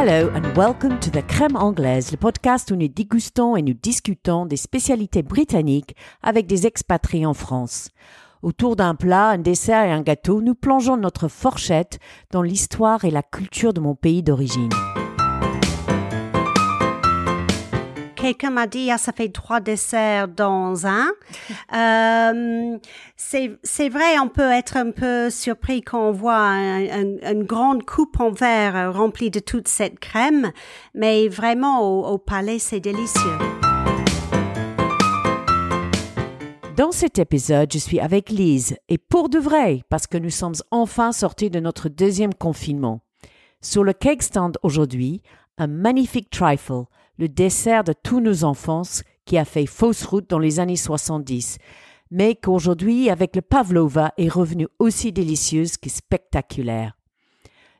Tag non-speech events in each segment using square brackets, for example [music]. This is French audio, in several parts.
Hello and welcome to the Crème Anglaise, le podcast où nous dégustons et nous discutons des spécialités britanniques avec des expatriés en France. Autour d'un plat, un dessert et un gâteau, nous plongeons notre fourchette dans l'histoire et la culture de mon pays d'origine. Quelqu'un m'a dit, ah, ça fait trois desserts dans un. euh, c'est vrai, on peut être un peu surpris quand on voit une grande coupe en verre remplie de toute cette crème, mais vraiment au, au palais, c'est délicieux. Dans cet épisode, je suis avec Lise, et pour de vrai, parce que nous sommes enfin sortis de notre deuxième confinement. Sur le cake stand aujourd'hui, un magnifique trifle, le dessert de tous nos enfances qui a fait fausse route dans les années 70, mais qu'aujourd'hui, avec le pavlova, est revenu aussi délicieuse que spectaculaire.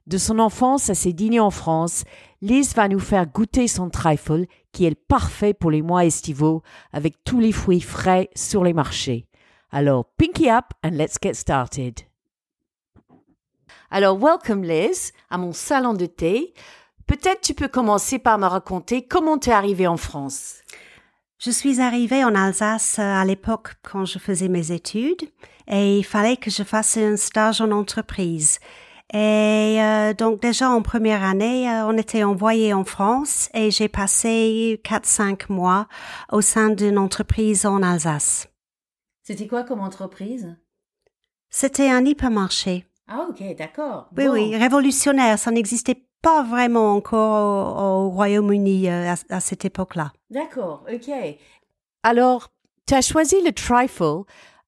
De son enfance à ses dîners en France, Lise va nous faire goûter son trifle qui est parfait pour les mois estivaux avec tous les fruits frais sur les marchés. Alors, pinky up and let's get started. Alors, welcome Liz à mon salon de thé. Peut-être tu peux commencer par me raconter comment tu es arrivée en France. Je suis arrivée en Alsace euh, à l'époque quand je faisais mes études et il fallait que je fasse un stage en entreprise. Et euh, donc déjà en première année, euh, on était envoyé en France et j'ai passé 4-5 mois au sein d'une entreprise en Alsace. C'était quoi comme entreprise? C'était un hypermarché. Ah ok, d'accord. Oui, oui, révolutionnaire. Ça n'existait pas vraiment encore au, Royaume-Uni euh, à, cette époque-là. D'accord, ok. Alors, tu as choisi le trifle,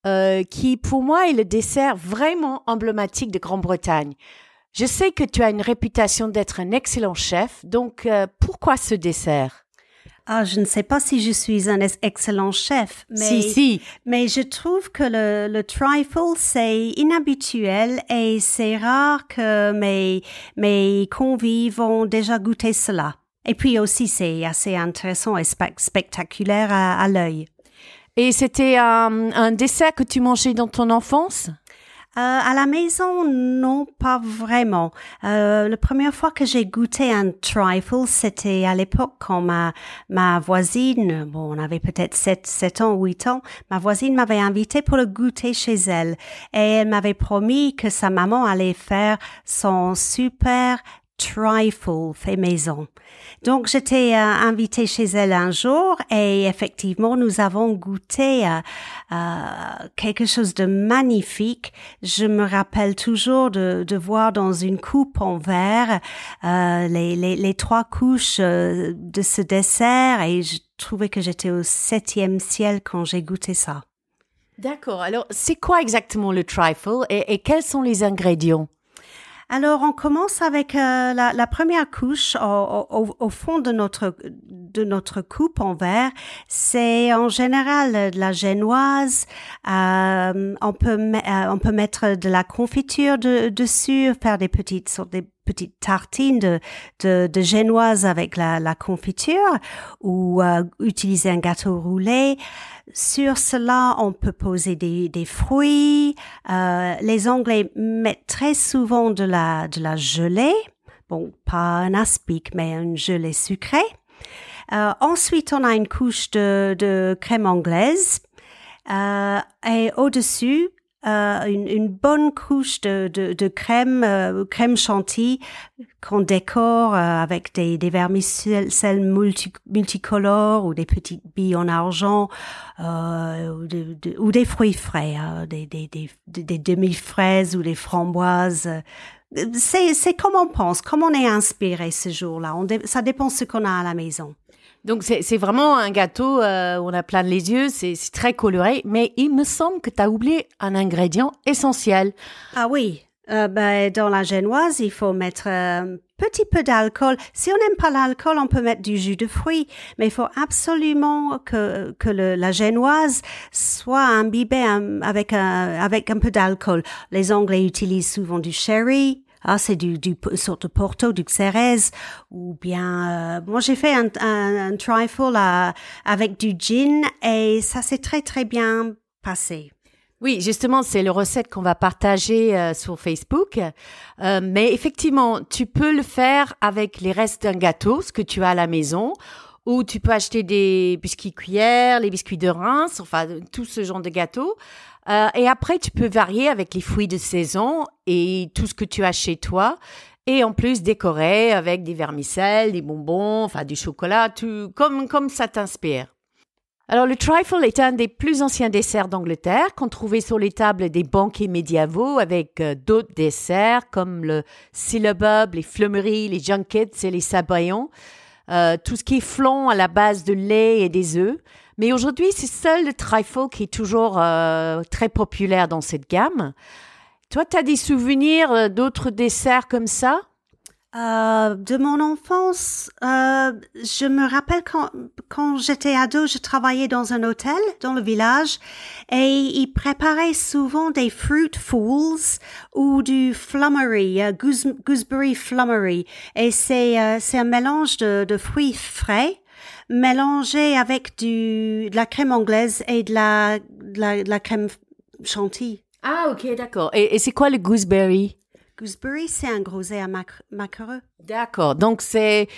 euh, qui pour moi est le dessert vraiment emblématique de Grande-Bretagne. Je sais que tu as une réputation d'être un excellent chef, donc euh, pourquoi ce dessert? Ah, je ne sais pas si je suis un excellent chef, mais, si, si. mais je trouve que le, le trifle, c'est inhabituel et c'est rare que mes, mes convives ont déjà goûté cela. Et puis aussi, c'est assez intéressant et spectaculaire à, l'œil. Et c'était un, un dessert que tu mangeais dans ton enfance? euh, à la maison, non, pas vraiment. Euh, la première fois que j'ai goûté un trifle, c'était à l'époque quand ma, ma voisine, bon, on avait peut-être 7, 7 ans, 8 ans, ma voisine m'avait invité pour le goûter chez elle. Et elle m'avait promis que sa maman allait faire son super trifle fait maison. Donc j'étais euh, invitée chez elle un jour et effectivement nous avons goûté euh, euh, quelque chose de magnifique. Je me rappelle toujours de, voir dans une coupe en verre les, trois couches de ce dessert et je trouvais que j'étais au septième ciel quand j'ai goûté ça. D'accord. Alors c'est quoi exactement le trifle et quels sont les ingrédients? Alors, on commence avec euh, la, la, première couche au, au, au, fond de notre de notre coupe en verre. C'est en général de la génoise. Euh, on peut euh, on peut mettre de la confiture de, dessus, faire des petites sortes des petites tartines de, génoise avec la, confiture ou euh, utiliser un gâteau roulé. Sur cela, on peut poser des, fruits. Euh, les Anglais mettent très souvent de la, gelée. Bon, pas un aspic, mais une gelée sucrée. Euh, ensuite, on a une couche de, crème anglaise. Et au-dessus, euh, une, une, bonne couche de, de, de crème, euh, crème chantilly qu'on décore euh, avec des, des vermicelles multi, multicolores ou des petites billes en argent ou, ou, des fruits frais, hein, des, des, des, des demi-fraises ou des framboises. C'est, c'est comme on pense, comme on est inspiré ce jour-là. ça dépend ce qu'on a à la maison. Donc c'est vraiment un gâteau euh, où on a plein les yeux, c'est très coloré, mais il me semble que tu as oublié un ingrédient essentiel. Ah oui, euh, ben, dans la génoise, il faut mettre un petit peu d'alcool. Si on n'aime pas l'alcool, on peut mettre du jus de fruits, mais il faut absolument que, que le, la génoise soit imbibée avec un, avec un peu d'alcool. Les Anglais utilisent souvent du sherry, ah, c'est du, du sorte de Porto, du Xérès, ou bien, euh, moi j'ai fait un, un, un trifle avec du gin et ça s'est très très bien passé. Oui, justement, c'est le recette qu'on va partager euh, sur Facebook. Euh, mais effectivement, tu peux le faire avec les restes d'un gâteau, ce que tu as à la maison, ou tu peux acheter des biscuits cuillères, les biscuits de Reims, enfin tout ce genre de gâteaux. Euh, et après, tu peux varier avec les fruits de saison et tout ce que tu as chez toi. Et en plus, décorer avec des vermicelles, des bonbons, enfin du chocolat, tout comme, comme ça t'inspire. Alors, le trifle est un des plus anciens desserts d'Angleterre qu'on trouvait sur les tables des banquets médiévaux avec euh, d'autres desserts comme le syllabub, les fleumeries, les junkets et les sabayons. Euh, tout ce qui est flan à la base de lait et des œufs. Mais aujourd'hui, c'est seul le trifle qui est toujours euh, très populaire dans cette gamme. Toi, tu as des souvenirs d'autres desserts comme ça? Euh, de mon enfance, euh, je me rappelle quand, quand j'étais ado, je travaillais dans un hôtel dans le village et ils préparaient souvent des fruit fools ou du flummery, uh, gooseberry flummery. Et c'est euh, c'est un mélange de, de fruits frais mélangé avec du de la crème anglaise et de la de la, de la crème chantilly. Ah ok d'accord. Et, et c'est quoi le gooseberry? Gooseberry, c'est un groset à macareux. D'accord. Donc c'est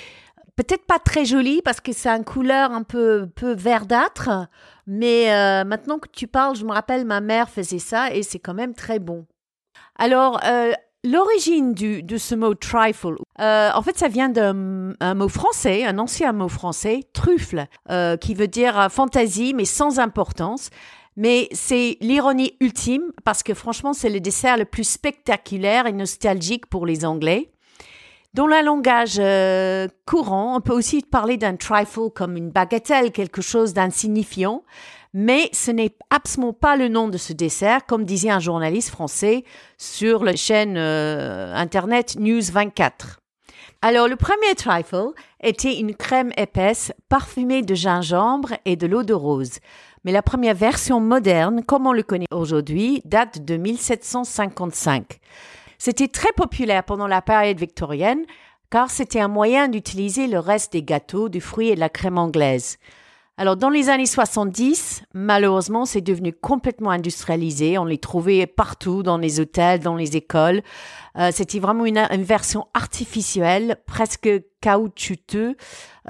peut-être pas très joli parce que c'est une couleur un peu, peu verdâtre. Mais euh, maintenant que tu parles, je me rappelle, ma mère faisait ça et c'est quand même très bon. Alors, euh, l'origine de ce mot trifle, euh, en fait, ça vient d'un mot français, un ancien mot français, truffle, qui veut dire fantaisie mais sans importance. Mais c'est l'ironie ultime parce que franchement, c'est le dessert le plus spectaculaire et nostalgique pour les Anglais. Dans le langage euh, courant, on peut aussi parler d'un trifle comme une bagatelle, quelque chose d'insignifiant, mais ce n'est absolument pas le nom de ce dessert, comme disait un journaliste français sur la chaîne euh, internet News 24. Alors, le premier trifle était une crème épaisse parfumée de gingembre et de l'eau de rose mais la première version moderne, comme on le connaît aujourd'hui, date de 1755. C'était très populaire pendant la période victorienne, car c'était un moyen d'utiliser le reste des gâteaux, du fruit et de la crème anglaise. Alors, dans les années 70, malheureusement, c'est devenu complètement industrialisé. On les trouvait partout, dans les hôtels, dans les écoles. Euh, c'était vraiment une, version artificielle, presque caoutchouteux,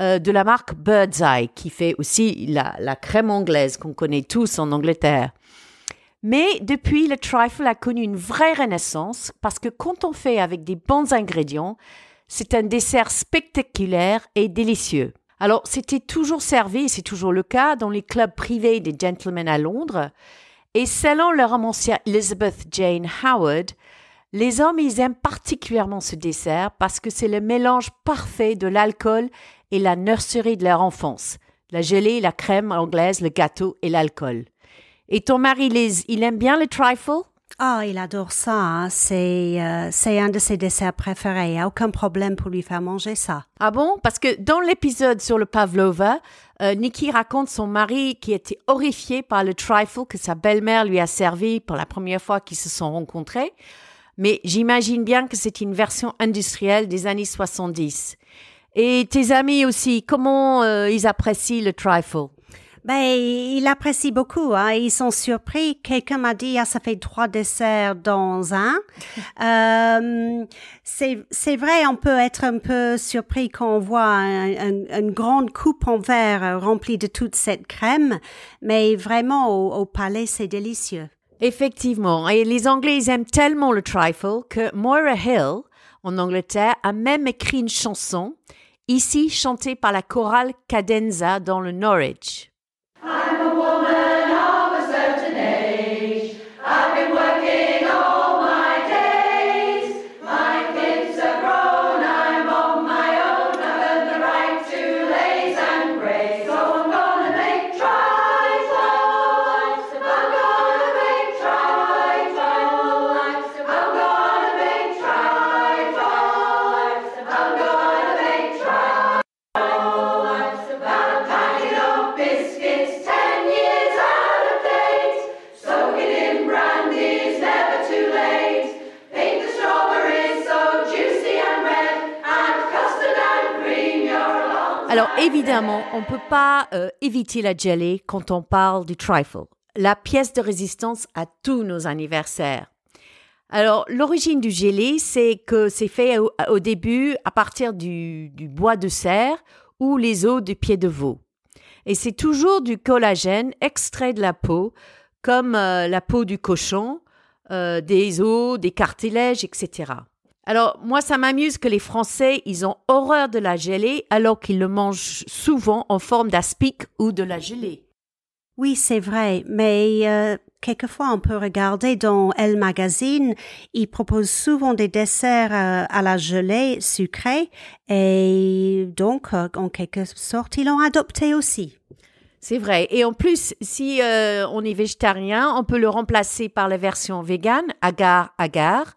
euh, de la marque Birdseye, qui fait aussi la, la crème anglaise qu'on connaît tous en Angleterre. Mais depuis, le trifle a connu une vraie renaissance parce que quand on fait avec des bons ingrédients, c'est un dessert spectaculaire et délicieux. Alors, c'était toujours servi, c'est toujours le cas, dans les clubs privés des gentlemen à Londres. Et selon le romancière Elizabeth Jane Howard, les hommes, ils aiment particulièrement ce dessert parce que c'est le mélange parfait de l'alcool et la nurserie de leur enfance. La gelée, la crème anglaise, le gâteau et l'alcool. Et ton mari, Liz, il aime bien le trifle? Ah, il adore ça. Hein. C'est euh, c'est un de ses desserts préférés. Il a aucun problème pour lui faire manger ça. Ah bon? Parce que dans l'épisode sur le pavlova, euh, Nikki raconte son mari qui était horrifié par le trifle que sa belle-mère lui a servi pour la première fois qu'ils se sont rencontrés. Mais j'imagine bien que c'est une version industrielle des années 70. Et tes amis aussi, comment euh, ils apprécient le trifle? Ben, il apprécie beaucoup. Hein. Ils sont surpris. Quelqu'un m'a dit, ah, ça fait trois desserts dans un. [laughs] euh, c'est vrai, on peut être un peu surpris quand on voit une grande coupe en verre remplie de toute cette crème, mais vraiment au, au palais, c'est délicieux. Effectivement, et les Anglais ils aiment tellement le trifle que Moira Hill, en Angleterre, a même écrit une chanson, ici chantée par la chorale Cadenza dans le Norwich. Évidemment, on ne peut pas euh, éviter la jelly quand on parle du trifle. la pièce de résistance à tous nos anniversaires. Alors, l'origine du gelé, c'est que c'est fait au, début à partir du, du, bois de cerf ou les os du pied de veau. Et c'est toujours du collagène extrait de la peau, comme euh, la peau du cochon, euh, des os, des cartilages, etc. Alors, moi, ça m'amuse que les Français, ils ont horreur de la gelée alors qu'ils le mangent souvent en forme d'aspic ou de la gelée. Oui, c'est vrai, mais euh, quelquefois on peut regarder dans Elle Magazine, ils proposent souvent des desserts euh, à la gelée sucrée et donc euh, en quelque sorte ils l'ont adopté aussi. C'est vrai. Et en plus, si on est végétarien, on peut le remplacer par la version végane, agar agar.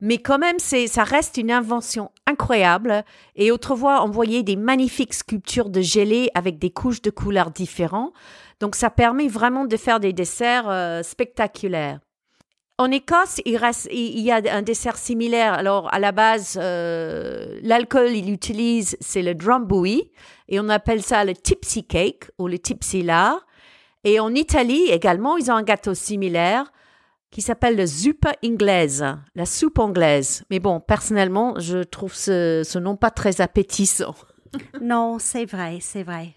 Mais quand même, c'est, ça reste une invention incroyable. Et autrefois, on voyait des magnifiques sculptures de gelée avec des couches de couleurs différentes. Donc ça permet vraiment de faire des desserts euh, spectaculaires. En Écosse, il, reste, il y a un dessert similaire. Alors, à la base, euh, l'alcool, il utilise, c'est le drambuie, et on appelle ça le tipsy cake ou le tipsy lard. Et en Italie également, ils ont un gâteau similaire qui s'appelle le zuppa anglaise, la soupe anglaise. Mais bon, personnellement, je trouve ce, ce nom pas très appétissant. [laughs] non, c'est vrai, c'est vrai.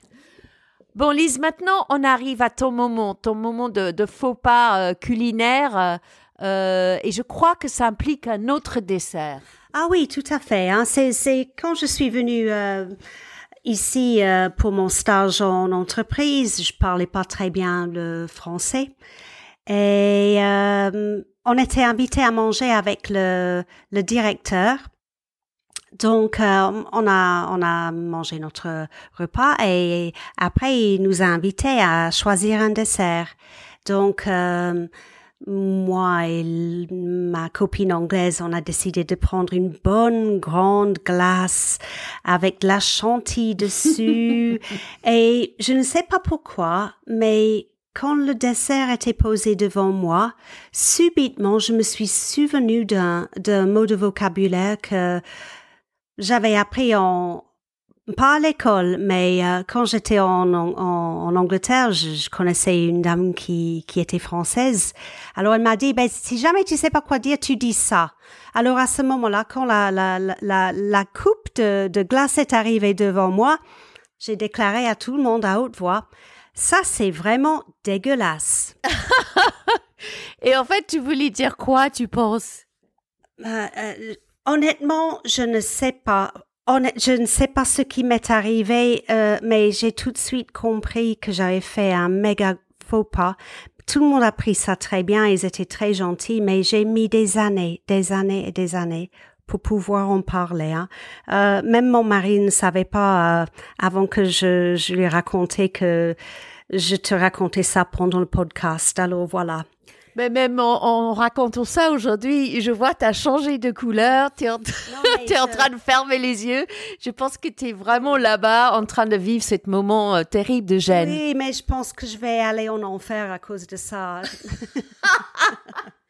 Bon, Lise, maintenant, on arrive à ton moment, ton moment de, faux pas euh, culinaire. Euh, euh, et je crois que ça implique un autre dessert. Ah oui, tout à fait. Hein. C'est quand je suis venue ici pour mon stage en entreprise, je parlais pas très bien le français. Et on était invité à manger avec le, le directeur donc, euh, on a on a mangé notre repas et après il nous a invités à choisir un dessert. Donc, euh, moi et ma copine anglaise, on a décidé de prendre une bonne grande glace avec de la chantilly dessus. [laughs] et je ne sais pas pourquoi, mais quand le dessert était posé devant moi, subitement, je me suis souvenu d'un, mot de vocabulaire que j'avais appris en pas à l'école, mais euh, quand j'étais en, en, en, Angleterre, je, connaissais une dame qui, qui était française. Alors elle m'a dit, ben, si jamais tu sais pas quoi dire, tu dis ça. Alors à ce moment-là, quand la, la, la, la coupe de, de glace est arrivée devant moi, j'ai déclaré à tout le monde à haute voix, ça c'est vraiment dégueulasse. [laughs] Et en fait, tu voulais dire quoi, tu penses? Euh, euh, Honnêtement, je ne sais pas. je ne sais pas ce qui m'est arrivé, euh, mais j'ai tout de suite compris que j'avais fait un méga faux pas. Tout le monde a pris ça très bien, ils étaient très gentils, mais j'ai mis des années, des années et des années pour pouvoir en parler. Hein. Euh, même mon mari ne savait pas euh, avant que je, je lui racontais que je te racontais ça pendant le podcast. Alors voilà. Mais même en, racontant ça aujourd'hui, je vois, tu as changé de couleur, tu es, en, [laughs] train de fermer les yeux. Je pense que tu es vraiment là-bas en train de vivre ce moment euh, terrible de gêne. Oui, mais je pense que je vais aller en enfer à cause de ça. [laughs]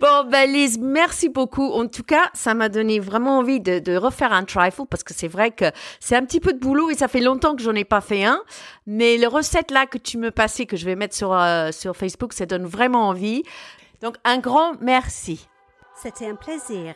Bon, ben Lise, merci beaucoup. En tout cas, ça m'a donné vraiment envie de, refaire un trifle parce que c'est vrai que c'est un petit peu de boulot et ça fait longtemps que j'en ai pas fait un. Mais les recettes là que tu me passais, que je vais mettre sur, euh, sur Facebook, ça donne vraiment envie. Donc, un grand merci. C'était un plaisir.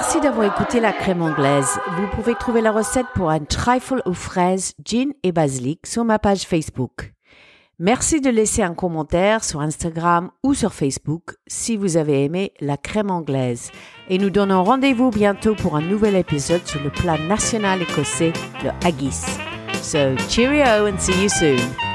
Merci d'avoir écouté la crème anglaise. Vous pouvez trouver la recette pour un trifle aux fraises, gin et basilic sur ma page Facebook. Merci de laisser un commentaire sur Instagram ou sur Facebook si vous avez aimé la crème anglaise. Et nous donnons rendez-vous bientôt pour un nouvel épisode sur le plat national écossais, le haggis. So, cheerio and see you soon.